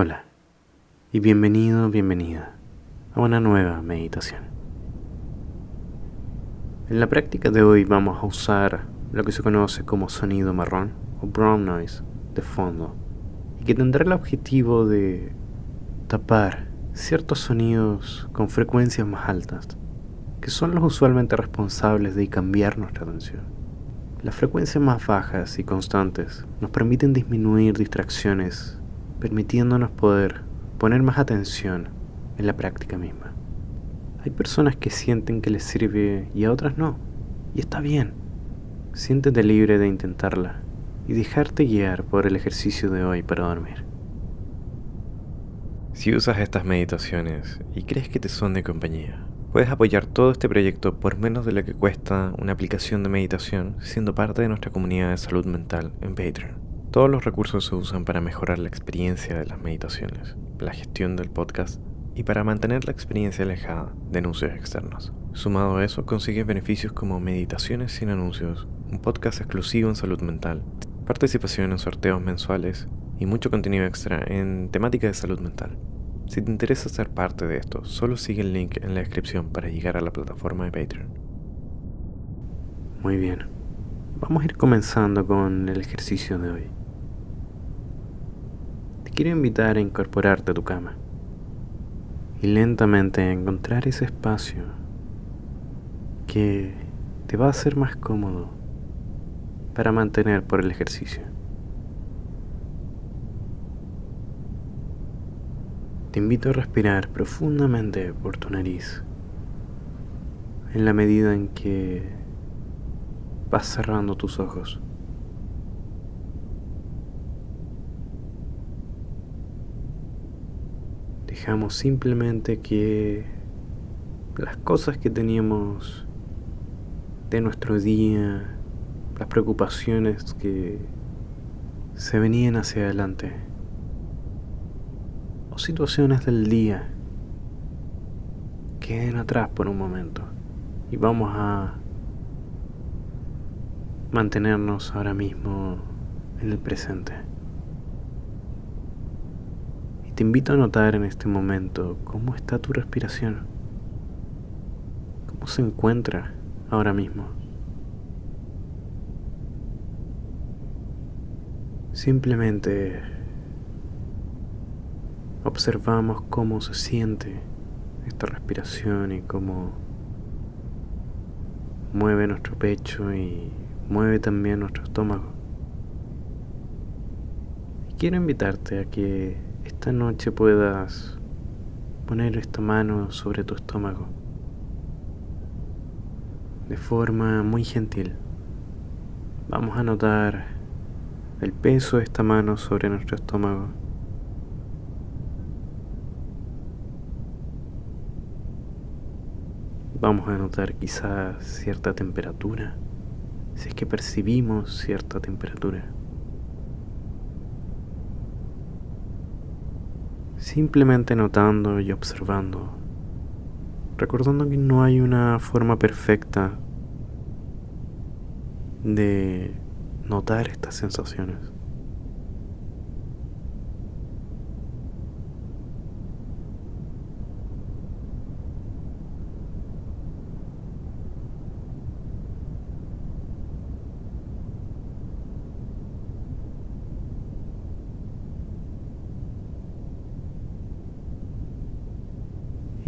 Hola y bienvenido, bienvenida a una nueva meditación. En la práctica de hoy vamos a usar lo que se conoce como sonido marrón o brown noise de fondo y que tendrá el objetivo de tapar ciertos sonidos con frecuencias más altas que son los usualmente responsables de cambiar nuestra atención. Las frecuencias más bajas y constantes nos permiten disminuir distracciones permitiéndonos poder poner más atención en la práctica misma. Hay personas que sienten que les sirve y a otras no, y está bien. Siéntete libre de intentarla y dejarte guiar por el ejercicio de hoy para dormir. Si usas estas meditaciones y crees que te son de compañía, puedes apoyar todo este proyecto por menos de lo que cuesta una aplicación de meditación siendo parte de nuestra comunidad de salud mental en Patreon. Todos los recursos se usan para mejorar la experiencia de las meditaciones, la gestión del podcast y para mantener la experiencia alejada de anuncios externos. Sumado a eso, consigues beneficios como meditaciones sin anuncios, un podcast exclusivo en salud mental, participación en sorteos mensuales y mucho contenido extra en temática de salud mental. Si te interesa ser parte de esto, solo sigue el link en la descripción para llegar a la plataforma de Patreon. Muy bien, vamos a ir comenzando con el ejercicio de hoy quiero invitar a incorporarte a tu cama y lentamente encontrar ese espacio que te va a hacer más cómodo para mantener por el ejercicio. Te invito a respirar profundamente por tu nariz en la medida en que vas cerrando tus ojos. Dejamos simplemente que las cosas que teníamos de nuestro día, las preocupaciones que se venían hacia adelante, o situaciones del día, queden atrás por un momento y vamos a mantenernos ahora mismo en el presente. Te invito a notar en este momento cómo está tu respiración, cómo se encuentra ahora mismo. Simplemente observamos cómo se siente esta respiración y cómo mueve nuestro pecho y mueve también nuestro estómago. Quiero invitarte a que esta noche puedas poner esta mano sobre tu estómago de forma muy gentil. Vamos a notar el peso de esta mano sobre nuestro estómago. Vamos a notar quizás cierta temperatura, si es que percibimos cierta temperatura. Simplemente notando y observando, recordando que no hay una forma perfecta de notar estas sensaciones.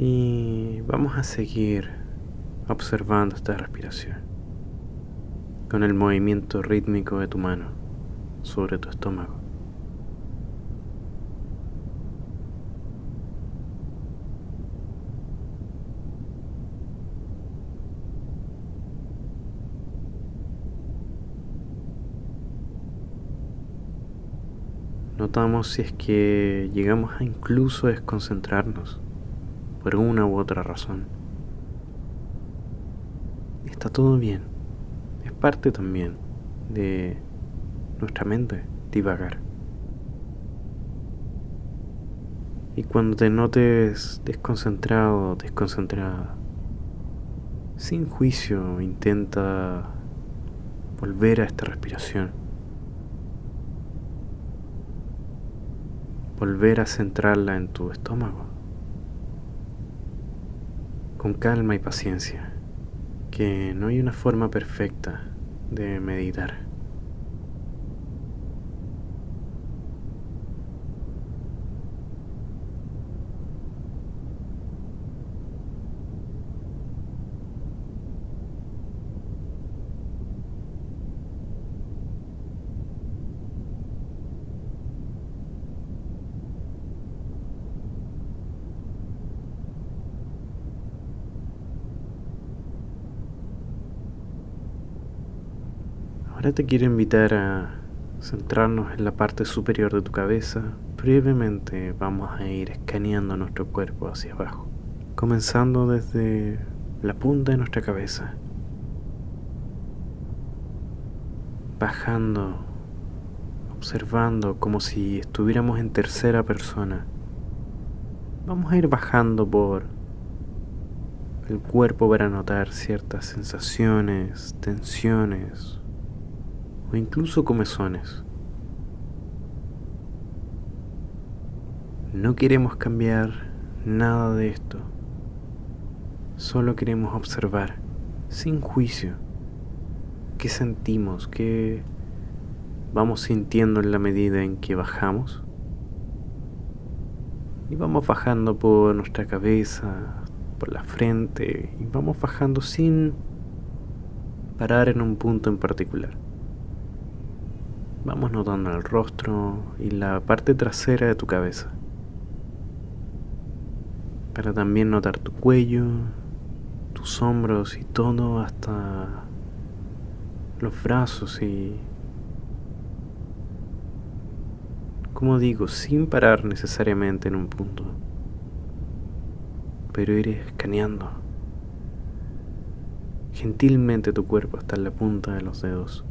Y vamos a seguir observando esta respiración con el movimiento rítmico de tu mano sobre tu estómago. Notamos si es que llegamos a incluso desconcentrarnos por una u otra razón. Está todo bien. Es parte también de nuestra mente divagar. Y cuando te notes desconcentrado, desconcentrada, sin juicio intenta volver a esta respiración. volver a centrarla en tu estómago. Con calma y paciencia, que no hay una forma perfecta de meditar. Ahora te quiero invitar a centrarnos en la parte superior de tu cabeza. Brevemente vamos a ir escaneando nuestro cuerpo hacia abajo, comenzando desde la punta de nuestra cabeza, bajando, observando como si estuviéramos en tercera persona. Vamos a ir bajando por el cuerpo para notar ciertas sensaciones, tensiones, o incluso comezones. No queremos cambiar nada de esto. Solo queremos observar, sin juicio, qué sentimos, qué vamos sintiendo en la medida en que bajamos. Y vamos bajando por nuestra cabeza, por la frente, y vamos bajando sin parar en un punto en particular. Vamos notando el rostro y la parte trasera de tu cabeza. Para también notar tu cuello, tus hombros y todo hasta los brazos y... Como digo, sin parar necesariamente en un punto, pero ir escaneando gentilmente tu cuerpo hasta la punta de los dedos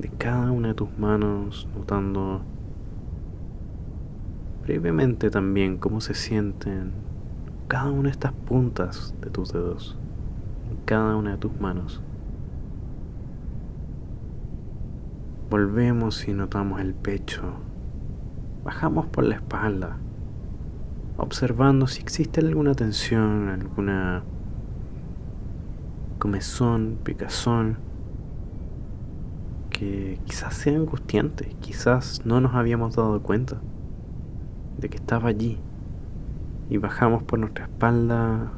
de cada una de tus manos, notando brevemente también cómo se sienten cada una de estas puntas de tus dedos, en cada una de tus manos. Volvemos y notamos el pecho. Bajamos por la espalda, observando si existe alguna tensión, alguna comezón, picazón que quizás sea angustiante, quizás no nos habíamos dado cuenta de que estaba allí. Y bajamos por nuestra espalda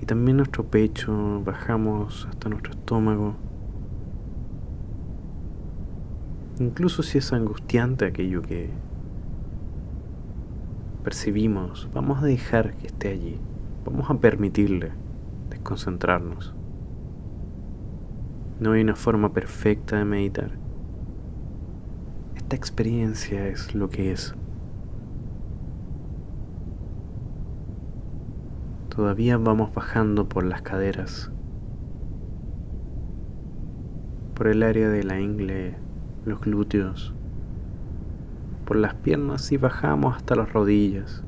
y también nuestro pecho, bajamos hasta nuestro estómago. Incluso si es angustiante aquello que percibimos, vamos a dejar que esté allí, vamos a permitirle desconcentrarnos. No hay una forma perfecta de meditar. Esta experiencia es lo que es. Todavía vamos bajando por las caderas, por el área de la ingle, los glúteos, por las piernas y bajamos hasta las rodillas,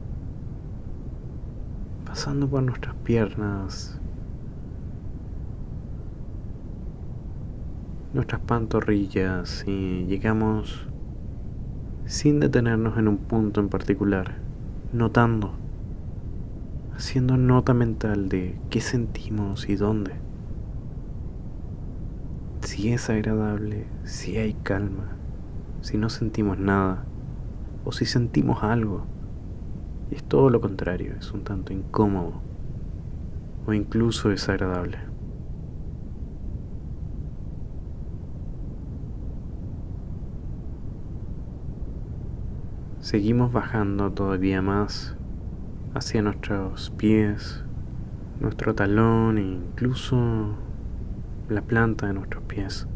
pasando por nuestras piernas, nuestras pantorrillas y llegamos sin detenernos en un punto en particular, notando, haciendo nota mental de qué sentimos y dónde. Si es agradable, si hay calma, si no sentimos nada o si sentimos algo. Y es todo lo contrario, es un tanto incómodo o incluso desagradable. Seguimos bajando todavía más hacia nuestros pies, nuestro talón e incluso la planta de nuestros pies.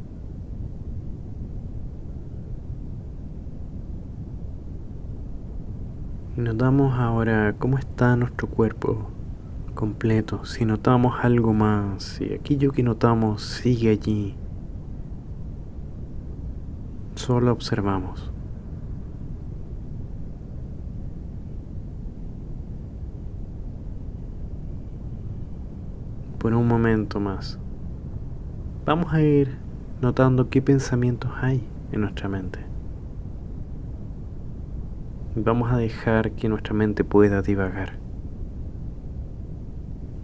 Y notamos ahora cómo está nuestro cuerpo completo, si notamos algo más, si aquello que notamos sigue allí. Solo observamos. Por un momento más. Vamos a ir notando qué pensamientos hay en nuestra mente. Vamos a dejar que nuestra mente pueda divagar.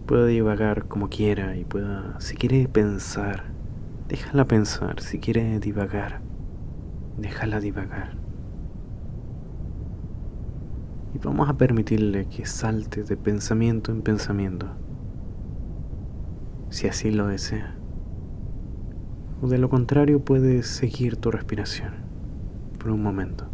Pueda divagar como quiera y pueda, si quiere pensar, déjala pensar. Si quiere divagar, déjala divagar. Y vamos a permitirle que salte de pensamiento en pensamiento, si así lo desea. O de lo contrario puedes seguir tu respiración por un momento.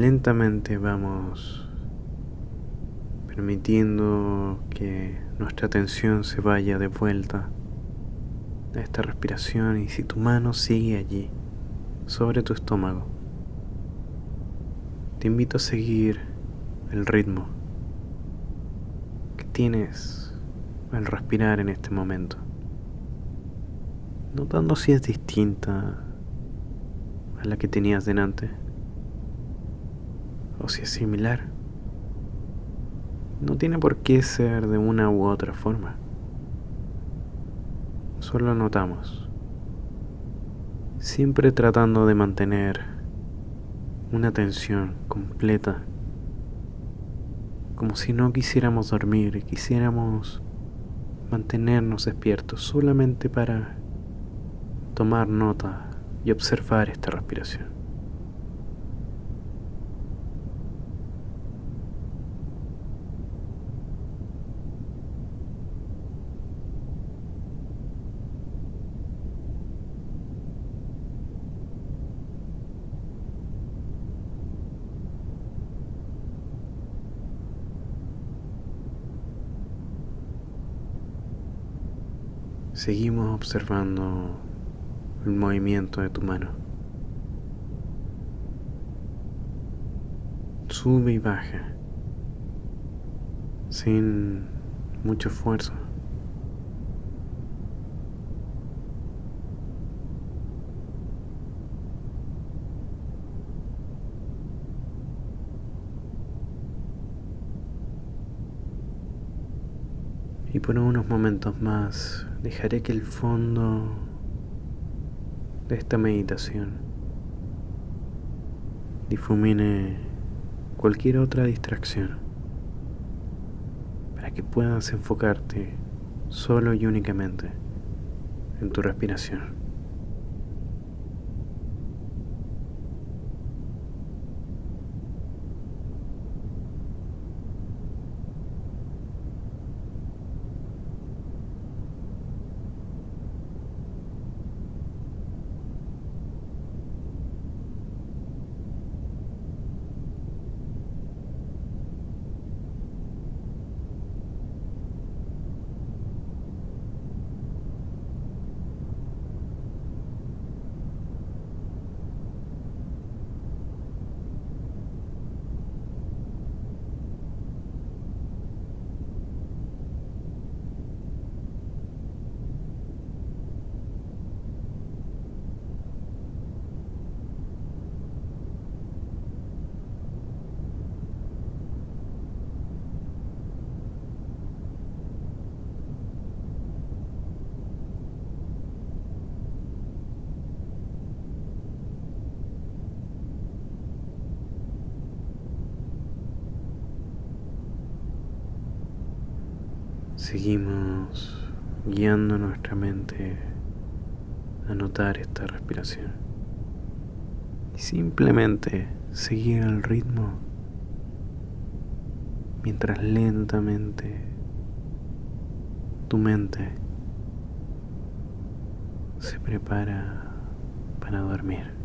Lentamente vamos permitiendo que nuestra atención se vaya de vuelta a esta respiración y si tu mano sigue allí, sobre tu estómago, te invito a seguir el ritmo que tienes al respirar en este momento, notando si es distinta a la que tenías delante o si es similar. No tiene por qué ser de una u otra forma. Solo notamos. Siempre tratando de mantener una atención completa. Como si no quisiéramos dormir, quisiéramos mantenernos despiertos solamente para tomar nota y observar esta respiración. Seguimos observando el movimiento de tu mano. Sube y baja sin mucho esfuerzo. Y por unos momentos más dejaré que el fondo de esta meditación difumine cualquier otra distracción para que puedas enfocarte solo y únicamente en tu respiración. Seguimos guiando nuestra mente a notar esta respiración. Y simplemente seguir el ritmo mientras lentamente tu mente se prepara para dormir.